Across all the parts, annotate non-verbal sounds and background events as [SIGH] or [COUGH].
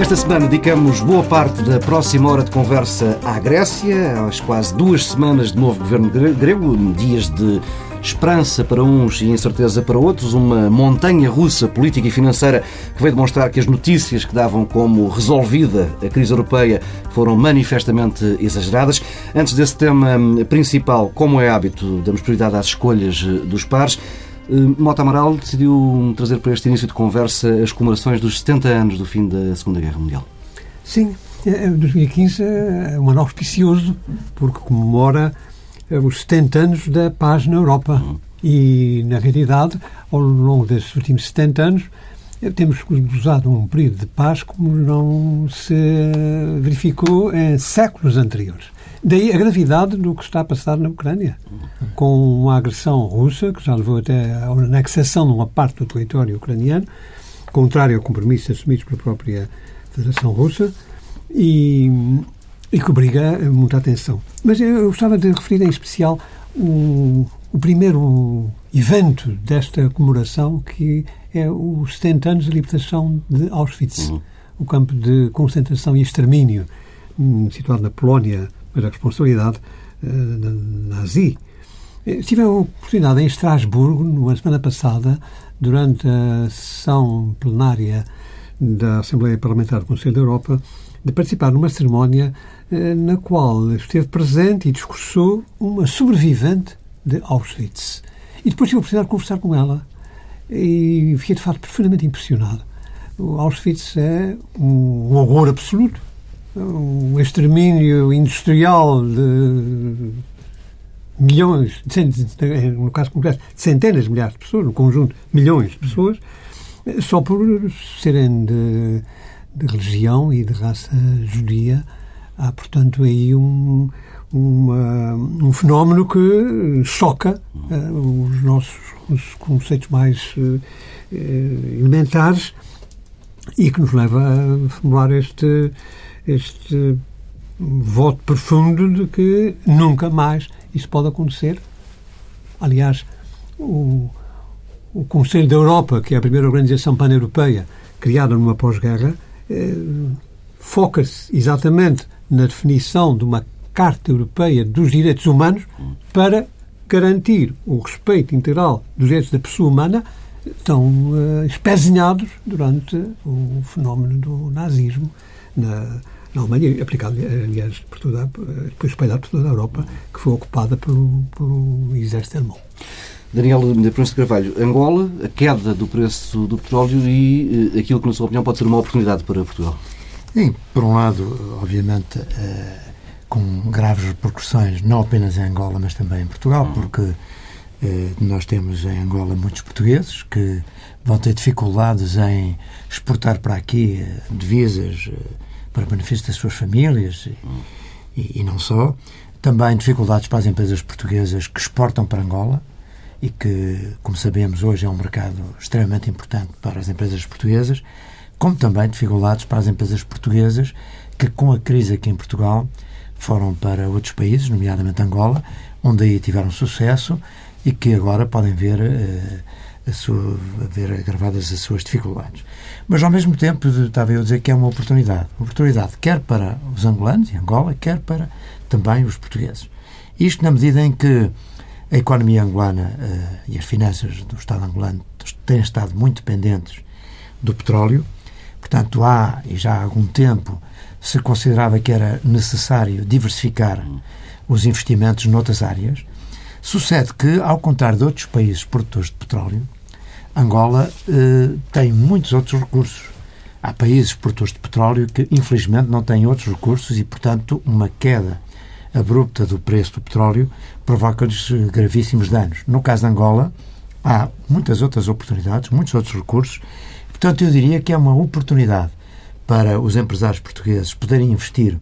Esta semana dedicamos boa parte da próxima hora de conversa à Grécia, às quase duas semanas de novo governo grego, dias de esperança para uns e incerteza para outros, uma montanha russa política e financeira que veio demonstrar que as notícias que davam como resolvida a crise europeia foram manifestamente exageradas. Antes desse tema principal, como é hábito, damos prioridade às escolhas dos pares. Eh, Mota Amaral decidiu trazer para este início de conversa as comemorações dos 70 anos do fim da Segunda Guerra Mundial. Sim, 2015 é um ano auspicioso porque comemora eh, os 70 anos da paz na Europa. Uhum. E, na realidade, ao longo desses últimos 70 anos, eh, temos usado um período de paz como não se verificou em séculos anteriores. Daí a gravidade do que está a passar na Ucrânia, com uma agressão russa, que já levou até à anexação de uma parte do território ucraniano, contrário ao compromisso assumido pela própria Federação Russa, e, e que obriga muita atenção. Mas eu gostava de referir em especial o, o primeiro evento desta comemoração, que é os 70 anos de libertação de Auschwitz, uhum. o campo de concentração e extermínio, hum, situado na Polónia mas a responsabilidade uh, nazi. Tive a oportunidade em Estrasburgo, na semana passada, durante a sessão plenária da Assembleia Parlamentar do Conselho da Europa, de participar numa cerimónia eh, na qual esteve presente e discursou uma sobrevivente de Auschwitz. E depois tive a oportunidade de conversar com ela e fiquei, de facto, profundamente impressionado. O Auschwitz é um horror absoluto um extermínio industrial de milhões, de, no caso concreto, de centenas de milhares de pessoas, no conjunto, milhões de pessoas, só por serem de, de religião e de raça judia. Há, portanto, aí um, uma, um fenómeno que choca uh, os nossos os conceitos mais uh, elementares e que nos leva a formular este este voto profundo de que nunca mais isso pode acontecer. Aliás, o, o Conselho da Europa, que é a primeira organização pan-europeia criada numa pós-guerra, eh, foca-se exatamente na definição de uma Carta Europeia dos Direitos Humanos para garantir o respeito integral dos direitos da pessoa humana tão uh, espezinhados durante o fenómeno do nazismo na, na Alemanha, aplicado, aliás, por toda, depois espalhado por toda a Europa, que foi ocupada pelo, pelo exército alemão. Daniel Prensa de Carvalho, Angola, a queda do preço do petróleo e eh, aquilo que, na sua opinião, pode ser uma oportunidade para Portugal? Sim, por um lado, obviamente, eh, com graves repercussões, não apenas em Angola, mas também em Portugal, uhum. porque eh, nós temos em Angola muitos portugueses que vão ter dificuldades em exportar para aqui divisas para benefício das suas famílias e, e, não só. Também dificuldades para as empresas portuguesas que exportam para Angola e que, como sabemos, hoje é um mercado extremamente importante para as empresas portuguesas, como também dificuldades para as empresas portuguesas que, com a crise aqui em Portugal, foram para outros países, nomeadamente Angola, onde aí tiveram sucesso e que agora podem ver, uh, a sua, ver agravadas as suas dificuldades. Mas, ao mesmo tempo, estava eu a dizer que é uma oportunidade. Uma oportunidade quer para os angolanos e Angola, quer para também os portugueses. Isto na medida em que a economia angolana uh, e as finanças do Estado angolano têm estado muito dependentes do petróleo. Portanto, há, e já há algum tempo, se considerava que era necessário diversificar os investimentos noutras áreas. Sucede que, ao contrário de outros países produtores de petróleo, Angola eh, tem muitos outros recursos. Há países produtores de petróleo que, infelizmente, não têm outros recursos e, portanto, uma queda abrupta do preço do petróleo provoca-lhes eh, gravíssimos danos. No caso de Angola, há muitas outras oportunidades, muitos outros recursos. Portanto, eu diria que é uma oportunidade para os empresários portugueses poderem investir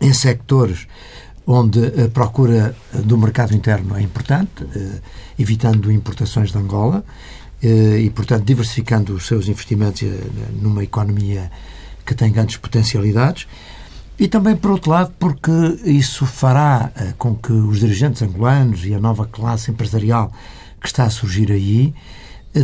em sectores onde a procura do mercado interno é importante, eh, evitando importações de Angola, eh, e, portanto, diversificando os seus investimentos eh, numa economia que tem grandes potencialidades. E também, por outro lado, porque isso fará com que os dirigentes angolanos e a nova classe empresarial que está a surgir aí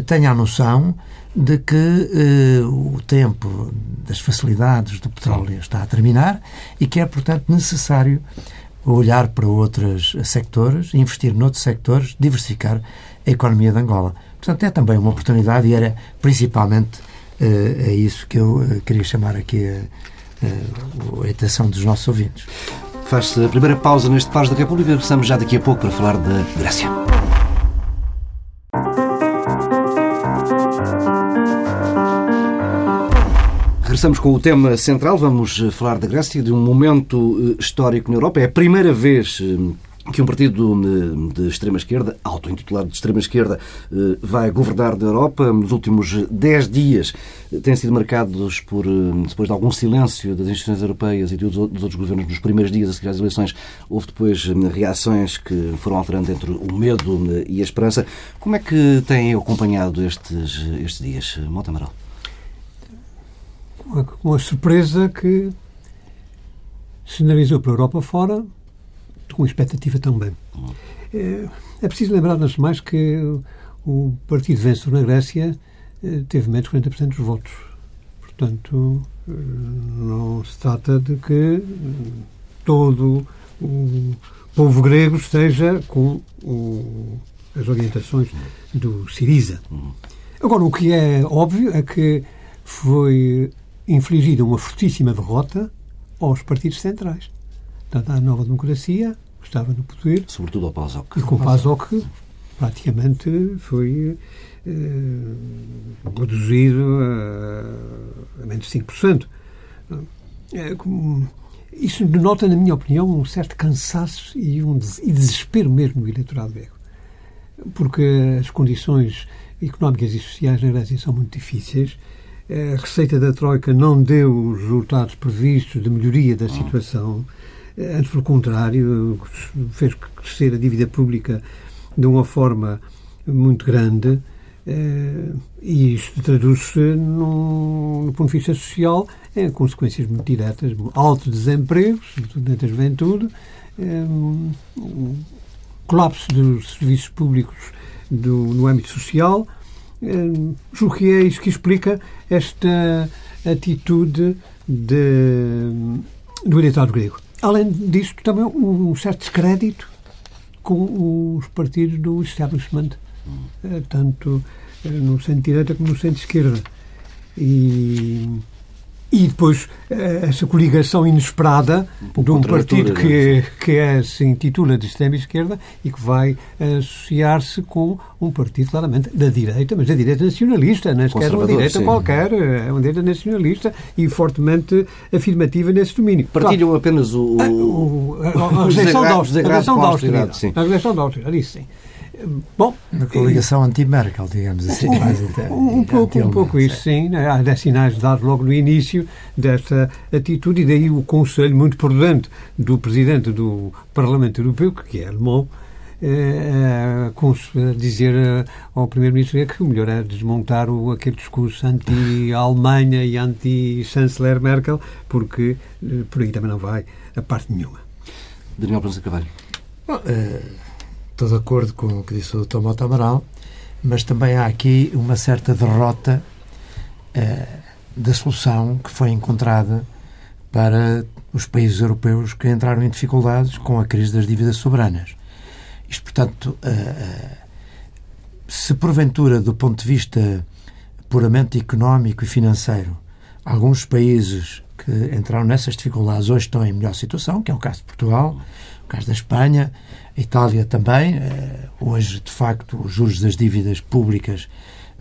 tenha a noção de que uh, o tempo das facilidades do petróleo está a terminar e que é, portanto, necessário olhar para outros sectores, investir noutros sectores, diversificar a economia de Angola. Portanto, é também uma oportunidade e era principalmente uh, é isso que eu uh, queria chamar aqui a, a atenção dos nossos ouvintes. Faz-se a primeira pausa neste Pares da República. Regressamos já daqui a pouco para falar da Grécia. Regressamos com o tema central. Vamos falar da Grécia, de um momento histórico na Europa. É a primeira vez que um partido de extrema-esquerda, auto-intitulado de extrema-esquerda, eh, vai governar da Europa. Nos últimos dez dias eh, têm sido marcados por, eh, depois de algum silêncio das instituições europeias e dos outros governos nos primeiros dias a seguir às eleições, houve depois reações que foram alterando entre o medo e a esperança. Como é que têm acompanhado estes, estes dias, Mota Amaral? Com a surpresa que sinalizou para a Europa fora com expectativa também. É, é preciso lembrar, antes de mais, que o partido vencedor na Grécia eh, teve menos de 40% dos votos. Portanto, eh, não se trata de que todo o povo grego esteja com o, as orientações do Siriza. Agora, o que é óbvio é que foi infligida uma fortíssima derrota aos partidos centrais. Portanto, à nova democracia, estava no poder. Sobretudo ao PASOK. E com o PASOK praticamente foi eh, reduzido a, a menos de 5%. É, como, isso denota, na minha opinião, um certo cansaço e um e desespero mesmo do eleitorado grego. Porque as condições económicas e sociais na Grécia são muito difíceis. A receita da Troika não deu os resultados previstos de melhoria da situação. Antes, pelo contrário, fez crescer a dívida pública de uma forma muito grande eh, e isto traduz-se, no, ponto de vista social, em consequências muito diretas. Alto desemprego, sobretudo entre a juventude, eh, colapso dos serviços públicos do, no âmbito social. Eh, julgo que é isso que explica esta atitude de, do eleitorado grego. Além disso, também um certo descrédito com os partidos do establishment, eh, tanto eh, no centro-direita como no centro-esquerda. E e depois eh, essa coligação inesperada um de um partido que, que é, se intitula de extrema-esquerda e que vai associar-se com um partido claramente da direita, mas da direita nacionalista, não é sequer uma direita sim. qualquer, é uma direita nacionalista e fortemente afirmativa nesse domínio. Partilham claro, apenas o, a, o, a, a, a rejeição da austeridade. A rejeição da austeridade, isso sim. Bom, Uma coligação anti-Merkel, digamos assim. Um, mais um, um pouco, um pouco isso, sim. Né? Há sinais dados logo no início desta atitude e daí o conselho muito prudente do Presidente do Parlamento Europeu, que é alemão, é, dizer ao Primeiro-Ministro que o melhor é desmontar o, aquele discurso anti-Alemanha e anti-chanceler Merkel, porque por aí também não vai a parte nenhuma. Daniel Prança Carvalho. Bom, Estou de acordo com o que disse o Dr. Mota Amaral, mas também há aqui uma certa derrota uh, da solução que foi encontrada para os países europeus que entraram em dificuldades com a crise das dívidas soberanas. Isto, portanto, uh, se porventura, do ponto de vista puramente económico e financeiro, alguns países que entraram nessas dificuldades hoje estão em melhor situação, que é o caso de Portugal, o caso da Espanha, a Itália também. Eh, hoje, de facto, os juros das dívidas públicas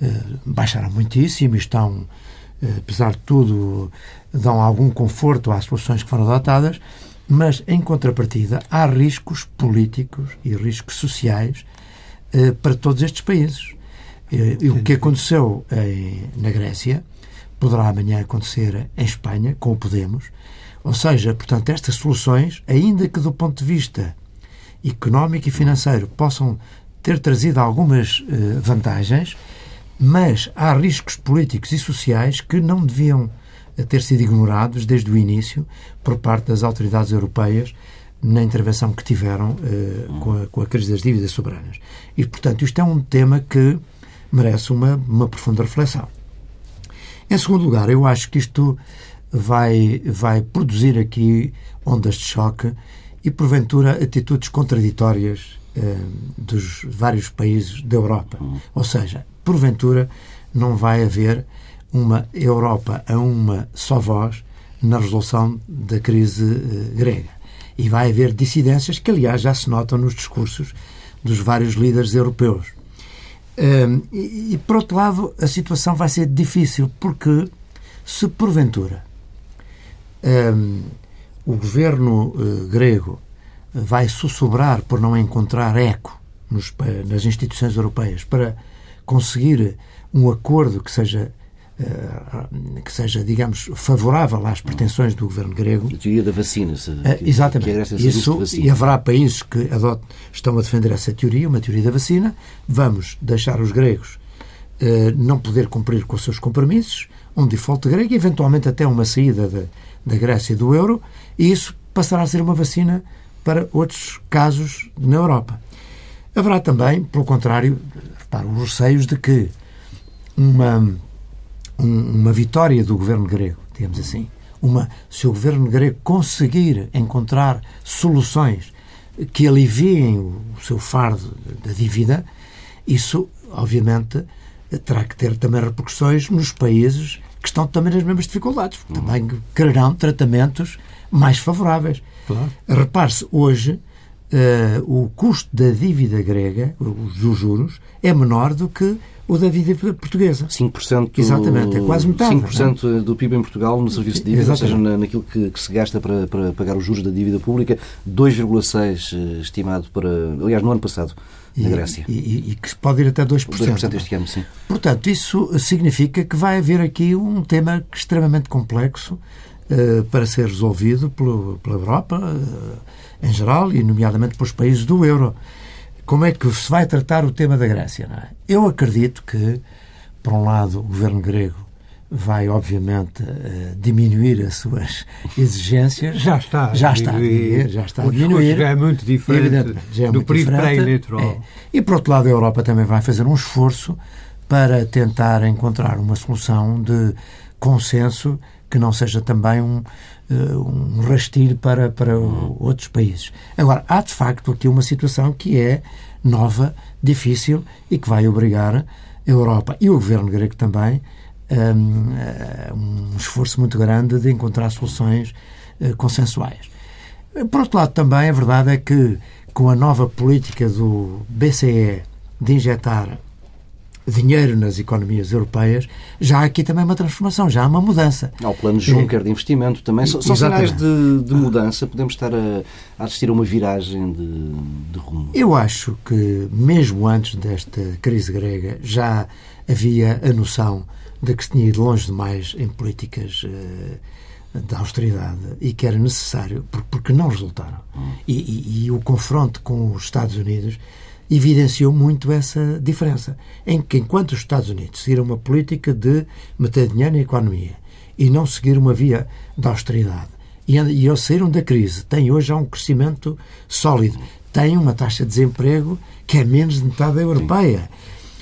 eh, baixaram muitíssimo e estão, eh, apesar de tudo, dão algum conforto às soluções que foram adotadas, mas, em contrapartida, há riscos políticos e riscos sociais para todos estes países. E o que aconteceu na Grécia poderá amanhã acontecer em Espanha, com o Podemos. Ou seja, portanto, estas soluções, ainda que do ponto de vista económico e financeiro possam ter trazido algumas uh, vantagens, mas há riscos políticos e sociais que não deviam a ter sido ignorados desde o início por parte das autoridades europeias na intervenção que tiveram uh, com, a, com, a, crise das dívidas soberanas. E, portanto, isto é um tema que merece uma, uma profunda reflexão. Em segundo lugar, eu acho que isto vai, vai produzir aqui ondas de choque e, porventura, atitudes contraditórias uh, dos vários países da Europa. Ou seja, porventura, não vai haver uma Europa a uma só voz na resolução da crise uh, grega e vai haver dissidências que, aliás, já se notam nos discursos dos vários líderes europeus. Um, e, e, por outro lado, a situação vai ser difícil, porque se porventura um, o governo uh, grego vai sussurrar por não encontrar eco nos, nas instituições europeias para conseguir um acordo que seja eh, que seja, digamos, favorável às pretensões do governo grego. A teoria da vacina. Se, uh, exatamente. Que Isso, vacina. E haverá países que adotam, estão a defender essa teoria, uma teoria da vacina. Vamos deixar os gregos uh, não poder cumprir com os seus compromissos, um default grego e, eventualmente, até uma saída da, da Grécia do euro, e isso passará a ser uma vacina para outros casos na Europa. Haverá também, pelo contrário, repara, os receios de que uma um, uma vitória do governo grego, digamos assim. Uma, se o governo grego conseguir encontrar soluções que aliviem o seu fardo da dívida, isso, obviamente, terá que ter também repercussões nos países que estão também nas mesmas dificuldades. Uhum. Também quererão tratamentos mais favoráveis. Claro. Repare-se, hoje, uh, o custo da dívida grega, os juros, é menor do que o da dívida portuguesa. 5%, Exatamente, é quase metade. 5% é? do PIB em Portugal no serviço de dívida, Exatamente. ou seja, na, naquilo que, que, se gasta para, para pagar os juros da dívida pública, 2,6% eh, estimado para, aliás, no ano passado, na Grécia. E, e, e, que pode ir até 2%. 2% este ano, sim. Portanto, isso significa que vai haver aqui um tema extremamente complexo uh, para ser resolvido pelo, pela Europa uh, em geral e, nomeadamente, pelos países do euro como é que se vai tratar o tema da Grécia. É? Eu acredito que, por um lado, o governo grego vai, obviamente, uh, diminuir as suas [LAUGHS] exigências. Já está. Já está a diminuir. Já está a diminuir. já é muito diferente é do período pré-eleitoral. É. E, por outro lado, a Europa também vai fazer um esforço para tentar encontrar uma solução de consenso que não seja também um, um rastilho para, para outros países. Agora, há de facto aqui uma situação que é nova, difícil e que vai obrigar a Europa e o governo grego também a um esforço muito grande de encontrar soluções uh, consensuais. Por outro lado, também a verdade é que com a nova política do BCE de injetar dinheiro nas economias europeias, já há aqui também uma transformação, já há uma mudança. Há o plano Juncker é. de investimento também. São, são sinais de, de, mudança? Podemos estar a, a, assistir a uma viragem de, de rumo? Eu acho que, mesmo antes desta crise grega, já havia a noção de que se tinha ido longe demais em políticas uh, de austeridade e que era necessário, porque não resultaram. Hum. E, e, e o confronto com os Estados Unidos evidenciou muito essa diferença, em que enquanto os Estados Unidos seguiram uma política de meter dinheiro na economia e não seguir uma via de austeridade, e, e eles saíram da crise, têm hoje já um crescimento sólido, têm uma taxa de desemprego que é menos de metade da europeia.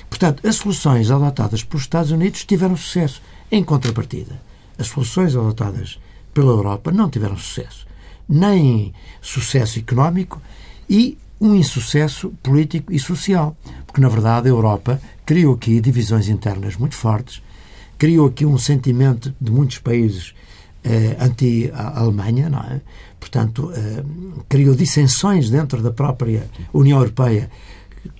Portanto, as soluções adotadas pelos Estados Unidos tiveram sucesso. Em contrapartida, as soluções adotadas pela Europa não tiveram sucesso. Nem sucesso económico e um insucesso político e social. Porque, na verdade, a Europa criou aqui divisões internas muito fortes, criou aqui um sentimento de muitos países eh, anti-Alemanha, não é? Portanto, eh, criou dissensões dentro da própria União Europeia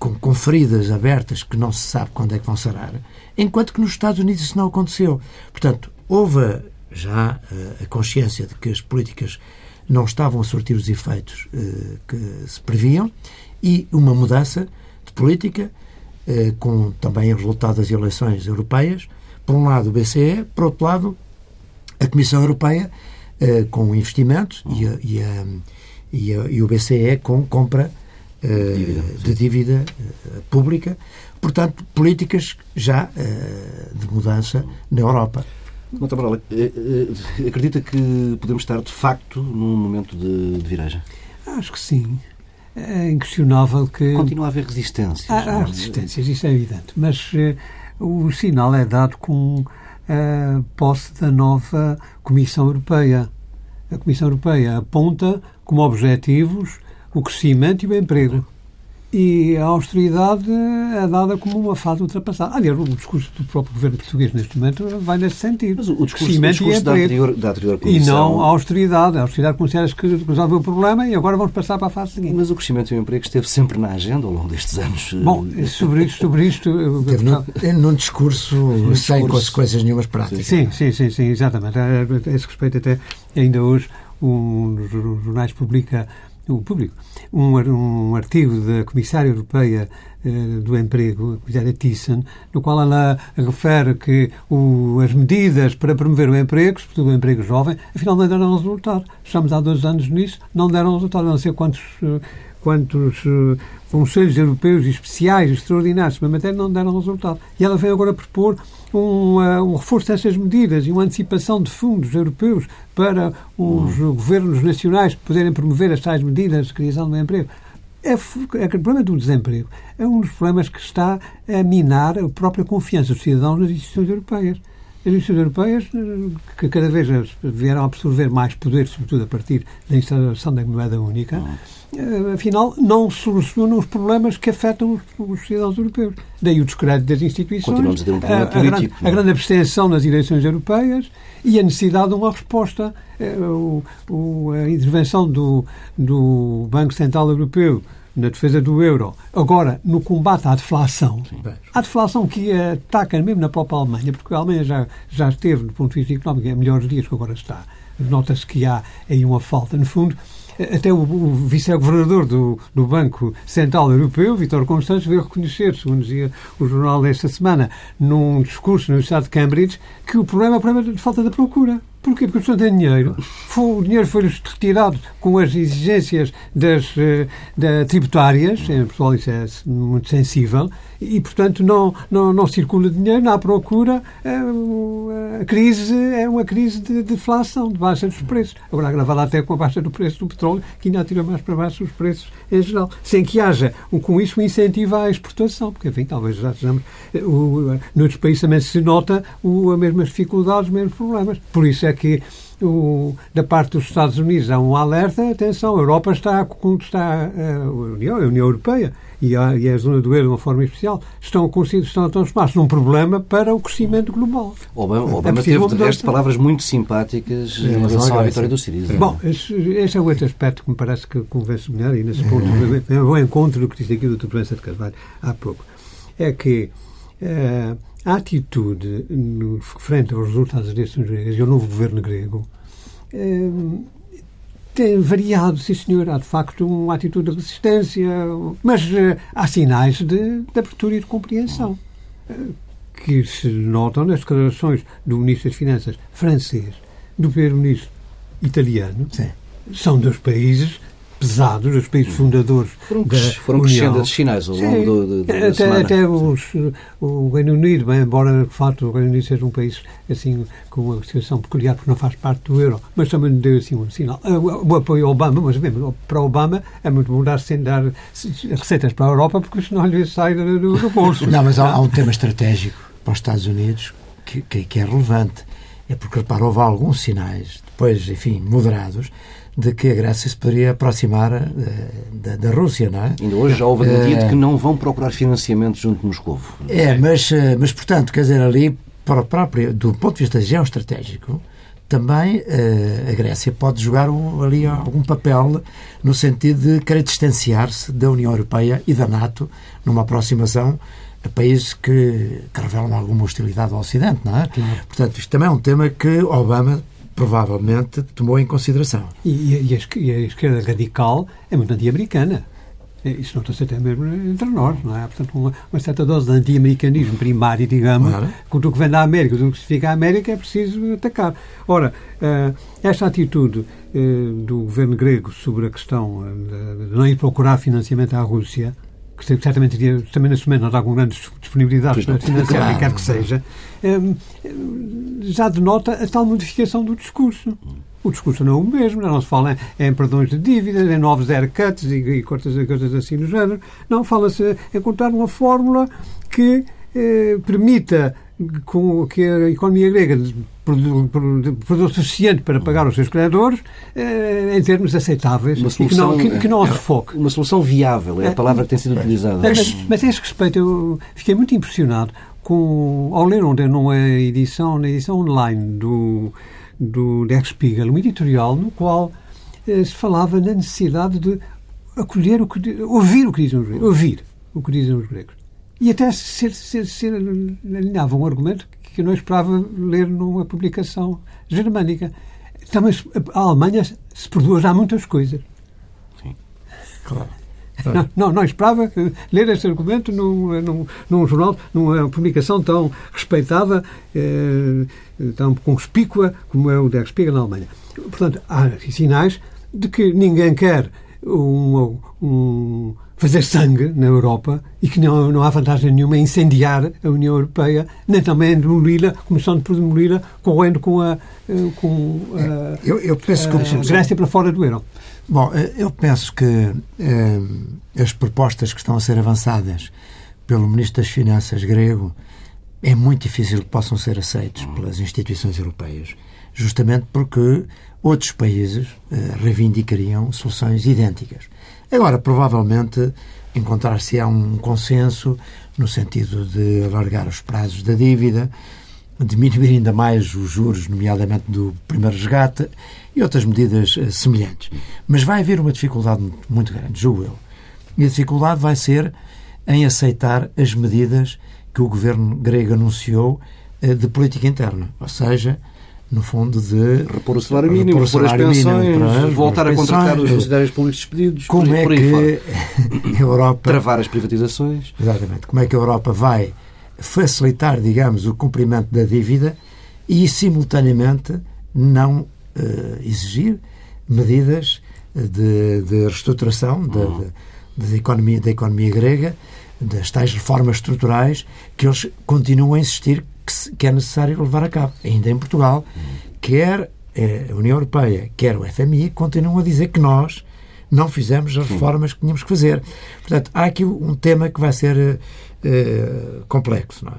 com, com, feridas abertas que não se sabe quando é que vão sarar, enquanto que nos Estados Unidos isso não aconteceu. Portanto, houve já eh, a consciência de que as políticas não estavam a sortir os efeitos eh, que se previam e uma mudança de política, eh, com também o resultado das eleições europeias. Por um lado, o BCE, por outro lado, a Comissão Europeia, eh, com investimentos e, a, e, a, e, a, e, o BCE com compra dívida, de dívida pública. Portanto, políticas já de mudança na Europa. Doutor Marola, acredita que podemos estar, de facto, num momento de, de viragem? Acho que sim. É inquestionável que. Continua a haver resistências. Há, há resistências, isso é evidente. Mas uh, o sinal é dado com a posse da nova Comissão Europeia. A Comissão Europeia aponta como objetivos o crescimento e o emprego e a austeridade é dada como uma fase ultrapassada. Aliás, o discurso do próprio governo português neste momento vai nesse sentido. Mas o discurso, o discurso da, anterior, da anterior comissão... E não a austeridade. A austeridade considera que resolveu o problema e agora vamos passar para a fase seguinte. Mas o crescimento e o emprego esteve sempre na agenda ao longo destes anos. Bom, sobre isto... Sobre isto Teve num, num discurso num sem discurso... consequências nenhumas práticas. Sim, sim, sim, sim, exatamente. A esse respeito até, ainda hoje, um dos jornais publica o público, um, um artigo da Comissária Europeia eh, do Emprego, a Comissária Thyssen, no qual ela refere que o, as medidas para promover o emprego, sobretudo o emprego jovem, afinal não deram resultado. Estamos há dois anos nisso, não deram resultado. Não sei quantos, eh, quantos uh, conselhos europeus especiais, extraordinários sobre a matéria, não deram resultado. E ela vem agora propor um, uh, um reforço dessas medidas e uma antecipação de fundos europeus para os uhum. governos nacionais poderem promover as tais medidas de criação do emprego. É, é, o problema do desemprego é um dos problemas que está a minar a própria confiança dos cidadãos nas instituições europeias. As instituições europeias, que cada vez vieram a absorver mais poder, sobretudo a partir da instalação da moeda única, eh, afinal, não solucionam os problemas que afetam os, cidadãos europeus. Daí o descrédito das instituições, Continuamos a, ter um problema a, a, grande, a grande abstenção nas eleições europeias e a necessidade de uma resposta. Eh, o, o, a intervenção do, do Banco Central Europeu na defesa do euro. Agora, no combate à deflação, Sim. à deflação que ataca mesmo na própria Alemanha, porque a Alemanha já, já esteve, do ponto de vista económico, em melhores dias que agora está. Nota-se que há aí uma falta. No fundo, até o, o vice-governador do, do Banco Central Europeu, Vítor Constantes, veio reconhecer, segundo dizia o jornal desta semana, num discurso no Estado de Cambridge, que o problema é o problema de falta de procura. Porquê? Porque o tem dinheiro. Foi, o dinheiro foi-lhes retirado com as exigências das, eh, da, tributárias, em Portugal isso é muito sensível, e, portanto, não, não, não circula dinheiro, não há procura. Eh, a crise é uma crise de deflação, de baixa dos preços. Agora, agravada até com a baixa do preço do petróleo, que ainda atira mais para baixo os preços em geral. Sem que haja, com isso, um incentivo à exportação, porque, enfim, talvez já sejamos. Eh, noutros países também se nota o, as mesmas dificuldades, os mesmos problemas. Por isso é que o, da parte dos Estados Unidos há um alerta, atenção, a Europa está, está a União, a União Europeia e a, e a zona do euro de uma forma especial, estão, estão a transformar-se num problema para o crescimento global. Obama, Obama é teve, de resto, palavras muito simpáticas em relação à vitória do Siriza. Bom, esse, esse, é o outro aspecto que me parece que convence melhor, e nesse ponto é o encontro do que disse aqui o Dr. Proença de Carvalho há pouco. É que uh, a atitude no, frente aos resultados das eleições gregas e ao novo governo grego uh, tem variado, sim senhor, há de facto uma atitude de resistência, mas uh, há sinais de, de, abertura e de compreensão uh, que se notam nas declarações do Ministro das Finanças francês, do Primeiro-Ministro italiano. Sim. São dois países pesados, os países fundadores foram, da foram crescendo esses sinais ao longo do, do, da até, semana. Até os, o Reino Unido, bem, embora de facto o Reino Unido seja um país assim com uma situação peculiar porque não faz parte do euro, mas também deu assim um sinal. Ah, o apoio ao Obama, mas mesmo para Obama é muito bom dar, sem dar receitas para a Europa porque senão lhe sai do, do bolso. Não, mas há, há, um tema estratégico para os Estados Unidos que, que, que é relevante. É porque, repara, houve alguns sinais, depois, enfim, moderados, de que a Grécia se poderia aproximar uh, da, da, Rússia, não é? Ainda hoje já houve a uh, de que não vão procurar financiamento junto de Moscou. É, mas, uh, mas portanto, quer dizer, ali, para o próprio, do ponto de vista geoestratégico, também uh, a Grécia pode jogar um, ali algum papel no sentido de querer distanciar-se da União Europeia e da NATO numa aproximação a países que, que revelam alguma hostilidade ao Ocidente, não é? Claro. Portanto, isto também é um tema que Obama provavelmente tomou em consideração. E, e, a, e a esquerda radical é muito anti-americana. Isso não está até mesmo entre nós, não é? Portanto, uma, uma certa dose de anti-americanismo primário, digamos, claro. com tudo que vem da América, tudo que se fica à América é preciso atacar. Ora, uh, esta atitude uh, do governo grego sobre a questão uh, de não ir procurar financiamento à Rússia que certamente teria também na semana não com grandes disponibilidades para financiar claro. quer que seja, um, já denota a tal modificação do discurso. O discurso não é o mesmo, não se fala em perdões de dívidas, em novos haircuts e, e coisas, coisas assim no género. Não, fala-se em encontrar uma fórmula que eh, permita com que a economia grega produziu o suficiente para pagar os seus credores eh, em termos aceitáveis solução, e que não, que, que não é, sufoque. Uma solução viável é a palavra que tem sido utilizada. Mas, mas a esse respeito eu fiquei muito impressionado com, ao ler ontem numa edição, na edição online do, do Der Spiegel, um editorial no qual eh, se falava na necessidade de acolher o que, ouvir o que dizem os gregos, ouvir o que dizem os gregos. E até ser, ser, ser alinhava um argumento que eu não esperava ler numa publicação germânica. Também a Alemanha se produz há muitas coisas. Sim, claro. Não, não, não, esperava ler este argumento num, num, num, jornal, numa publicação tão respeitada, eh, tão conspícua como é o Der Spiegel na Alemanha. Portanto, há sinais de que ninguém quer um, um fazer sangue na Europa e que não, não há vantagem nenhuma em incendiar a União Europeia, nem também demoli-la, começando por demoli-la, correndo com a, eh, com a, eu, eu penso que a Grécia para fora do euro. Bom, eh, eu penso que eh, as propostas que estão a ser avançadas pelo Ministro das Finanças grego é muito difícil que possam ser aceitos pelas instituições europeias, justamente porque outros países eh, reivindicariam soluções idênticas. Agora, provavelmente, encontrar-se-á um consenso no sentido de alargar os prazos da dívida, diminuir ainda mais os juros, nomeadamente do primeiro resgate, e outras medidas uh, semelhantes. Mas vai haver uma dificuldade muito, grande, julgo eu. E a dificuldade vai ser em aceitar as medidas que o governo grego anunciou uh, de política interna. Ou seja, no fundo, de repor o salário mínimo, repor, repor as pensões, para, voltar a contratar os funcionários públicos despedidos. Como é que [COUGHS] a Europa. Travar as privatizações. Exatamente. Como é que a Europa vai facilitar, digamos, o cumprimento da dívida e, simultaneamente, não uh, exigir medidas de, de reestruturação da, uhum. economia, da economia grega, das tais reformas estruturais, que eles continuam a insistir que, que é necessário levar a cabo, ainda em Portugal, quer eh, a União Europeia, quer o FMI, continuam a dizer que nós não fizemos as reformas que tínhamos que fazer. Portanto, há aqui um tema que vai ser uh, complexo, não é?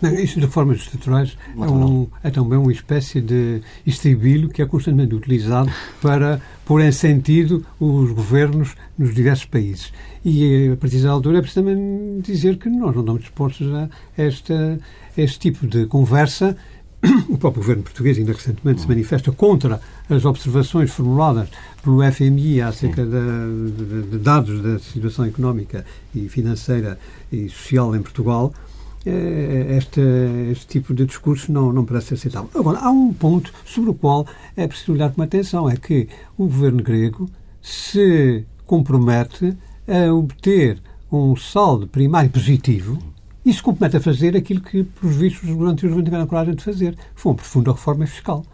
Não, isso de reformas estruturais é, um, é, também uma espécie de estribilho que é constantemente utilizado para pôr em sentido os governos nos diversos países. E a partir da altura é preciso também dizer que nós não estamos dispostos a esta, a este tipo de conversa. [COUGHS] O próprio governo português ainda recentemente se manifesta contra as observações formuladas pelo FMI acerca de, de, de dados da situação económica e financeira e social em Portugal eh, este, este tipo de discurso não, não parece aceitável. Agora, há um ponto sobre o qual é preciso olhar com atenção, é que o governo grego se compromete a obter um saldo primário positivo e se compromete a fazer aquilo que, pelos vistos, os governos não tiveram coragem de fazer. Foi uma profunda reforma fiscal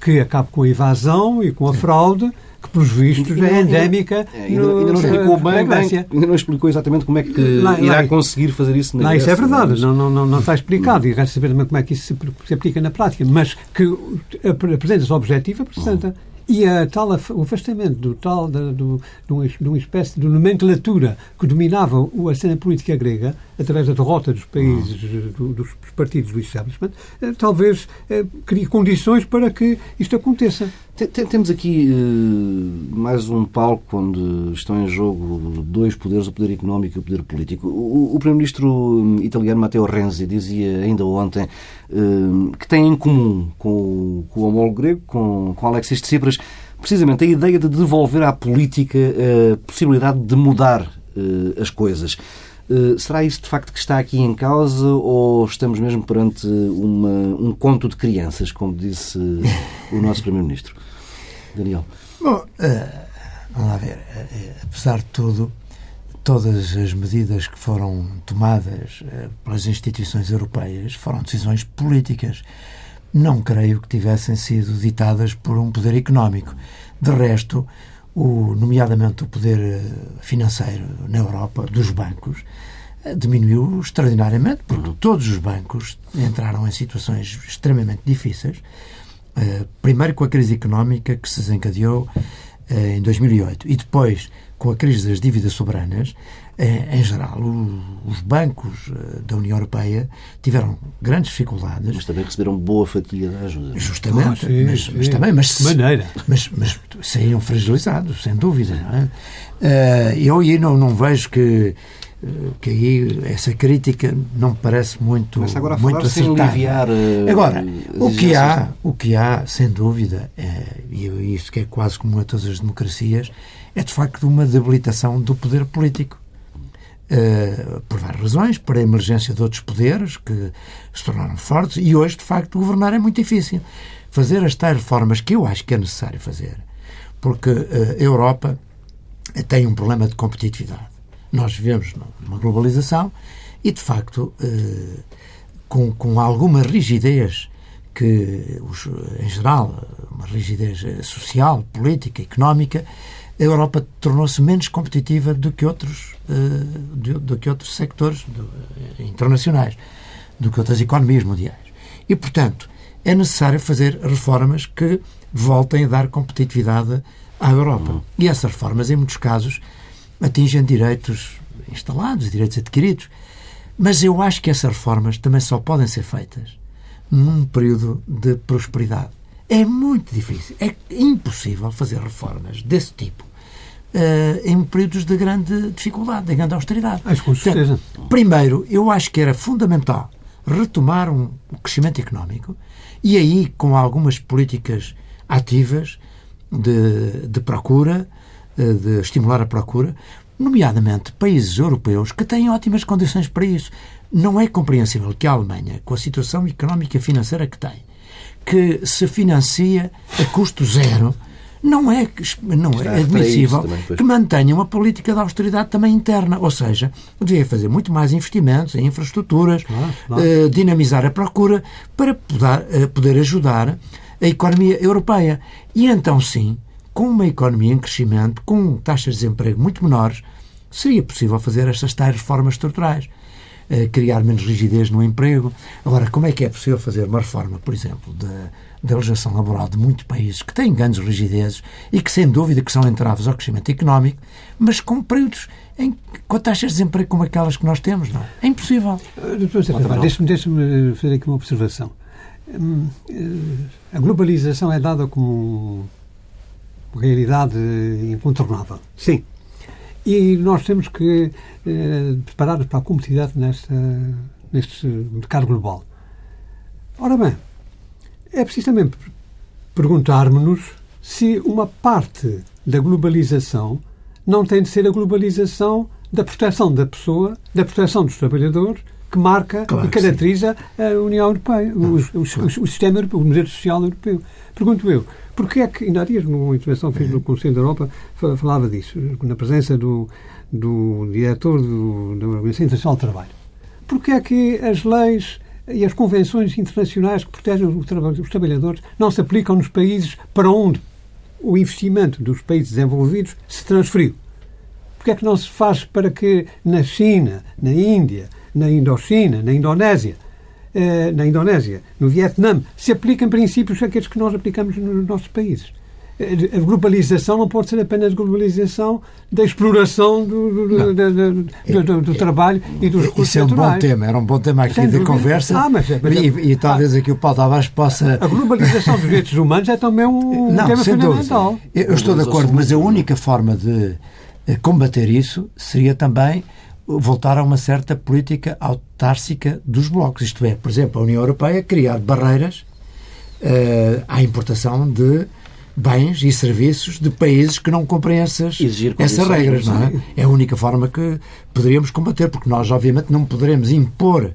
que acabe com a evasão e com a fraude que, pelos vistos, é endémica. É, ainda, no, ainda, não explicou bem, ainda não explicou exatamente como é que lá, irá lá, conseguir fazer isso na Não, isso é verdade, mas... não, não, não, está explicado. E resta saber também como é que isso se, aplica na prática. Mas que apresenta-se objetivo, apresenta. Uhum. E a tal, o afastamento do tal, de, do, de, uma, espécie de nomenclatura que dominava a cena política grega, através da derrota dos países, do, dos partidos do establishment, eh, talvez eh, crie condições para que isto aconteça. Temos aqui uh, mais um palco onde estão em jogo dois poderes, o poder económico e o poder político. O, Primeiro-Ministro italiano Matteo Renzi dizia ainda ontem uh, que tem em comum com, o homólogo grego, com, Alexis Tsipras, precisamente a ideia de devolver à política a possibilidade de mudar uh, as coisas. Será isso de facto que está aqui em causa ou estamos mesmo perante uma, um conto de crianças, como disse o nosso Primeiro-Ministro? Daniel? Bom, uh, vamos lá ver. Uh, apesar de tudo, todas as medidas que foram tomadas pelas instituições europeias foram decisões políticas. Não creio que tivessem sido ditadas por um poder económico. De resto, o, nomeadamente o poder eh, financeiro na Europa, dos bancos, eh, diminuiu extraordinariamente, porque uhum. todos os bancos entraram em situações extremamente difíceis. Uh, primeiro com a crise económica que se desencadeou em 2008 e depois com a crise das dívidas soberanas, em geral, os bancos da União Europeia tiveram grandes dificuldades. Mas também receberam boa fatia da ajuda. Justamente, ah, sim, mas, sim. mas, também, mas, maneira. Mas, mas saíram fragilizados, sem dúvida. É? Uh, eu aí não, não vejo que que aí essa crítica não me parece muito Mas agora muito acertada. Aliviar, uh, agora o que há o que há sem dúvida é, e isso que é quase comum a todas as democracias é de facto uma debilitação do poder político. Uh, por várias razões por a emergência de outros poderes que se tornaram fortes. E hoje de facto governar é muito difícil. Fazer as tais reformas que eu acho que é necessário fazer. Porque uh, a Europa tem um problema de competitividade. Nós vivemos numa globalização e, de facto, eh, com, com alguma rigidez que, os, em geral, uma rigidez social, política, económica, a Europa tornou-se menos competitiva do que outros, uh, do, do, que outros sectores do, uh, internacionais, do que outras economias mundiais. E, portanto, é necessário fazer reformas que voltem a dar competitividade à Europa. Uhum. E essas reformas, em muitos casos, atingem direitos instalados, direitos adquiridos. Mas eu acho que essas reformas também só podem ser feitas num período de prosperidade. É muito difícil, é impossível fazer reformas desse tipo uh, em períodos de grande dificuldade, de grande austeridade. Acho com certeza. Portanto, primeiro, eu acho que era fundamental retomar um crescimento económico e aí com algumas políticas ativas de, de procura, eh, de estimular a procura, nomeadamente países europeus que têm ótimas condições para isso. Não é compreensível que a Alemanha, com a situação económica e financeira que tem, que se financia a custo zero, não é, não é admissível também, que mantenha uma política de austeridade também interna. Ou seja, devia fazer muito mais investimentos em infraestruturas, Uh, dinamizar a procura para poder, uh, poder ajudar a economia europeia. E então, sim, com uma economia em crescimento, com taxas de desemprego muito menores, seria possível fazer estas tais reformas estruturais. Uh, criar menos rigidez no emprego. Agora, como é que é possível fazer uma reforma, por exemplo, da, da legislação laboral de muitos países que têm grandes rigidezes e que, sem dúvida, que são entraves ao crescimento económico, mas com períodos em, com taxas de desemprego como aquelas que nós temos, não é? É impossível. Uh, Deixe-me deixe fazer aqui uma observação. Hum, a globalização é dada como realidade incontornável. Sim. E nós temos que eh, preparar-nos para a competitividade nesta, neste mercado global. Ora bem, é preciso também perguntarmos-nos se uma parte da globalização não tem de ser a globalização da proteção da pessoa, da proteção dos trabalhadores, que marca claro e caracteriza a União Europeia, o, o, o, o, sistema europeu, o modelo social europeu. Pergunto eu, porque é que, ainda há dias, numa intervenção que fiz no Conselho da Europa, falava disso, na presença do, do diretor do, da Organização Internacional do Trabalho. Porque é que as leis e as convenções internacionais que protegem os trabalhadores não se aplicam nos países para onde o investimento dos países desenvolvidos se transferiu? Porque é que não se faz para que na China, na Índia, na Indochina, na Indonésia, na Indonésia, no Vietnã, se aplicam princípios aqueles que nós aplicamos nos nossos países. Eh, a globalização não pode ser apenas globalização da exploração do, do, do, do, do trabalho e dos recursos Isso é um naturais. bom tema, era um bom tema aqui de conversa. Ah, mas, mas, e, e, talvez ah, aqui o Paulo Tavares possa... A globalização dos direitos humanos é também um não, tema fundamental. Eu, eu estou de acordo, mas a única forma de eh, combater isso seria também voltar a uma certa política autárcica dos blocos. Isto é, por exemplo, a União Europeia criar barreiras uh, à importação de bens e serviços de países que não cumprem essas, essas regras, não é? É a única forma que poderíamos combater, porque nós, obviamente, não poderemos impor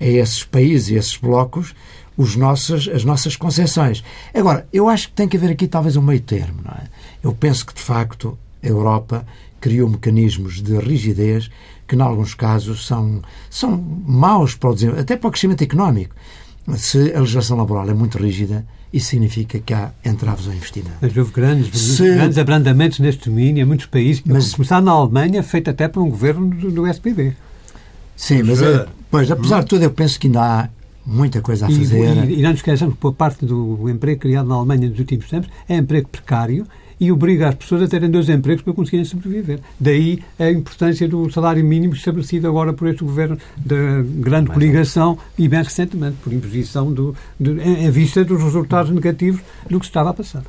a esses países e esses blocos os nossos, as nossas concessões. Agora, eu acho que tem que haver aqui talvez um meio termo, não é? Eu penso que, de facto, a Europa criou mecanismos de rigidez que, em alguns casos, são, são maus para o até para o crescimento económico. se a legislação laboral é muito rígida, isso significa que há entraves ao investimento. Mas houve grandes, se... grandes abrandamentos neste domínio em muitos países, mas... começar na Alemanha, feito até por um governo do, do SPD. Sim, mas, é, pois, apesar de tudo, eu penso que ainda há muita coisa a fazer. E, e, e não nos esqueçamos que, por parte do emprego criado na Alemanha nos últimos tempos, é emprego precário e obriga as pessoas a terem dois empregos para conseguirem sobreviver. Daí a importância do salário mínimo estabelecido agora por este governo da grande coligação e bem recentemente, por imposição do, de, em, vista dos resultados negativos do que se estava a passar.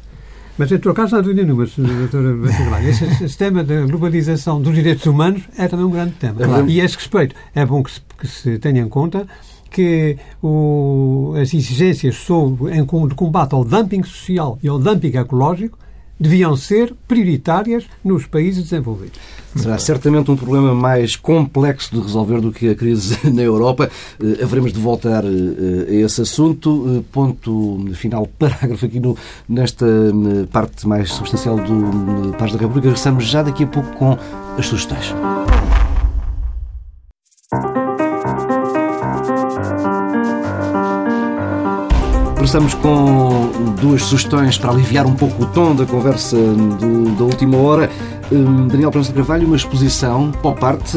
Mas, em todo caso, não há dúvida nenhuma, doutora Esse, esse tema da globalização dos direitos humanos é também um grande tema. Claro. E a esse respeito, é bom que se, que se tenha em conta que o, as exigências sobre, em, de combate ao dumping social e ao dumping ecológico deviam ser prioritárias nos países desenvolvidos. Será certamente um problema mais complexo de resolver do que a crise [LAUGHS] na Europa. Uh, haveremos de voltar uh, a esse assunto. Ponto final, [LAUGHS] parágrafo aqui no, nesta parte mais substancial do Paz da República. Regressamos já daqui a pouco com as sugestões. Começamos com duas sugestões para aliviar um pouco o tom da conversa do, da última hora. Um, Daniel Prança de Carvalho, uma exposição pop art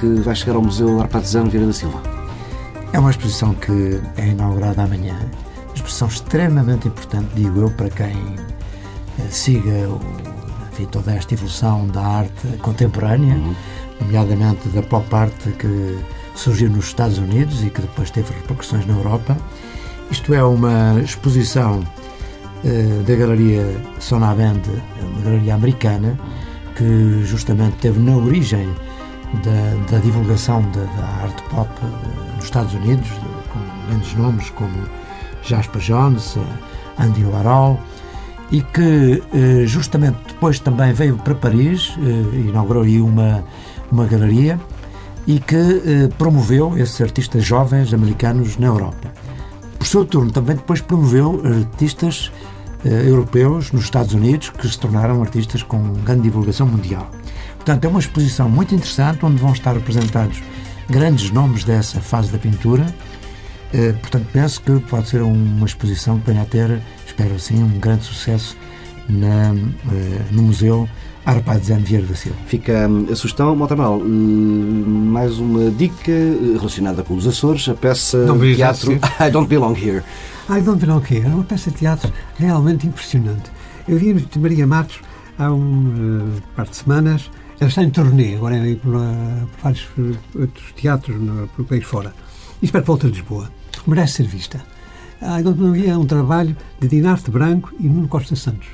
que vai chegar ao Museu Arpatesano Vieira da Silva. É uma exposição que é inaugurada amanhã. Uma exposição extremamente importante, digo eu, para quem eh, siga o, enfim, toda esta evolução da arte contemporânea, uhum. nomeadamente da pop art que surgiu nos Estados Unidos e que depois teve repercussões na Europa isto é uma exposição uh, da Galeria Sonabend, uma galeria americana, que justamente teve na origem da, da divulgação da, da, arte pop uh, nos Estados Unidos, com grandes nomes como Jasper Jones, uh, Andy Warhol, e que justamente depois também veio para Paris, inaugurou aí uma, uma galeria e que promoveu esses artistas jovens americanos na Europa. Por seu turno, também depois promoveu artistas uh, europeus nos Estados Unidos que se tornaram artistas com grande divulgação mundial. Portanto, é uma exposição muito interessante onde vão estar apresentados grandes nomes dessa fase da pintura. Uh, portanto, penso que pode ser uma exposição que venha a ter, espero assim, um grande sucesso na, uh, no Museu Arpadzan Vieira da Silva. Fica hum, a sugestão, Motamal, hum, mais uma dica eh, relacionada com os Açores, a peça de teatro [LAUGHS] I Don't Belong Here. I Don't Belong Here é uma peça de teatro realmente impressionante. Eu vi de Maria Matos há um uh, par de semanas, ela está em turnê, agora é por, por vários outros teatros no, pelo país fora. E espero que volte a Lisboa, merece ser vista. I Don't Belong Here é um trabalho de Dinarte Branco e Nuno Costa Santos.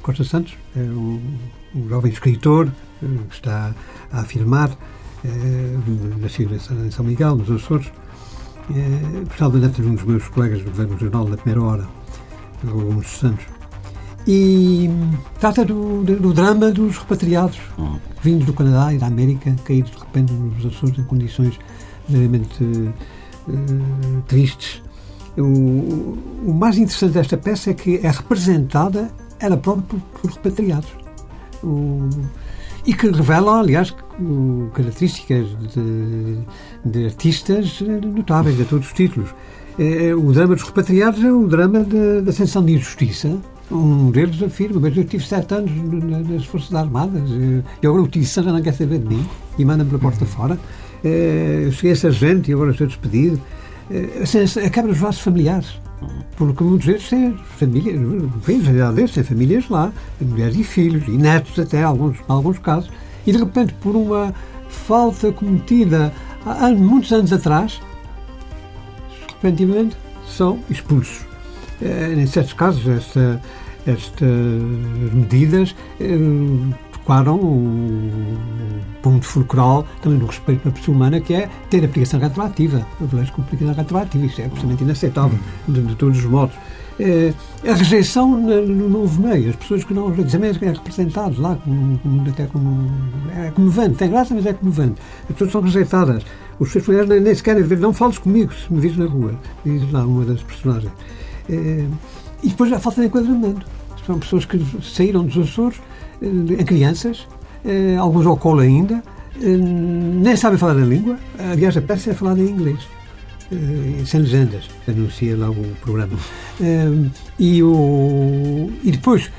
Costa Santos é um um jovem escritor eh, que está a afirmar, eh, nascido em São Miguel, nos Açores, eh, gostava de um dos meus colegas do Governo Regional da primeira hora, alguns Santos. E trata do, do, drama dos repatriados uhum. vindos do Canadá e da América, caídos de repente nos Açores em condições verdadeiramente uh, tristes. O, o, mais interessante desta peça é que é representada ela própria por, por repatriados o, e que revela, aliás, características de, de, artistas notáveis de todos os títulos. É, o drama dos repatriados é o drama da sensação de injustiça. Um deles afirma, mas eu tive sete anos nas Forças Armadas e agora o Tição já não quer saber de mim e manda-me pela porta fora. É, eu cheguei a sargento e agora estou despedido. É, assim, a quebra dos laços familiares. Porque muitos deles têm famílias, bem, deles têm famílias lá, mulheres e filhos, e netos até, alguns, em alguns casos, e de repente, por uma falta cometida há muitos anos atrás, repentinamente são expulsos. É, em certos casos, esta, estas medidas tocaram um ponto fulcral também no respeito pela pessoa humana, que é ter aplicação retroativa. Eu vejo com aplicação retroativa. Isto é absolutamente inaceitável, de, de todos os modos. É, a rejeição no novo meio, as pessoas que não também é representados lá, como, como, até como. É comovente, tem graça, mas é comovente. As pessoas são rejeitadas. Os seus familiares nem, nem se querem ver, não fales comigo se me vis na rua, diz lá uma das personagens. É, e depois a falta de enquadramento. São pessoas que saíram dos Açores em crianças, eh, alguns ao colo ainda, eh, nem sabem falar a língua. Aliás, a peça é falada em inglês. eh, sem legendas, anuncia lá o programa. Eh, e, o, e depois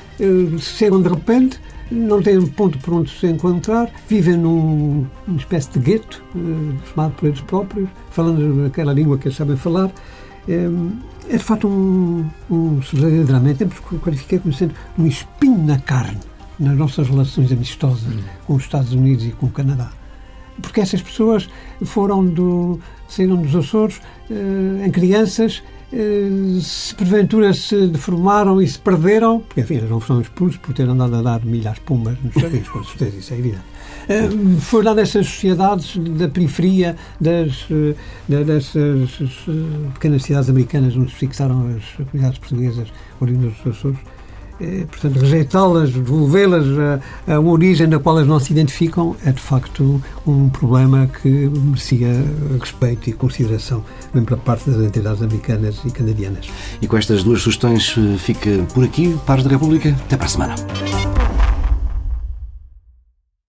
chegam de repente, não têm ponto por onde se encontrar, vivem num, numa espécie de gueto, formado por eles próprios, falando aquela língua que eles sabem falar. É de facto um, um verdadeiramente, temos que qualificar como sendo um espinho na carne nas nossas relações amistosas com os Estados Unidos e com o Canadá porque essas pessoas foram do, saíram dos Açores eh, em crianças, eh, se porventura se deformaram e se perderam, porque enfim, não foram expulsos por ter andado a dar milhas pumas nos caminhos, com certeza, isso é evidente. Eh, foi lá nessas sociedades da periferia das, dessas pequenas cidades americanas onde se fixaram as comunidades portuguesas oriundas dos Açores eh, portanto, rejeitá-las, devolvê-las a, a, uma origem na qual elas não se identificam, é de facto um problema que merecia respeito e consideração, mesmo pela parte das entidades americanas e canadianas. E com estas duas sugestões eh, fica por aqui, Pares da República. Até para a semana.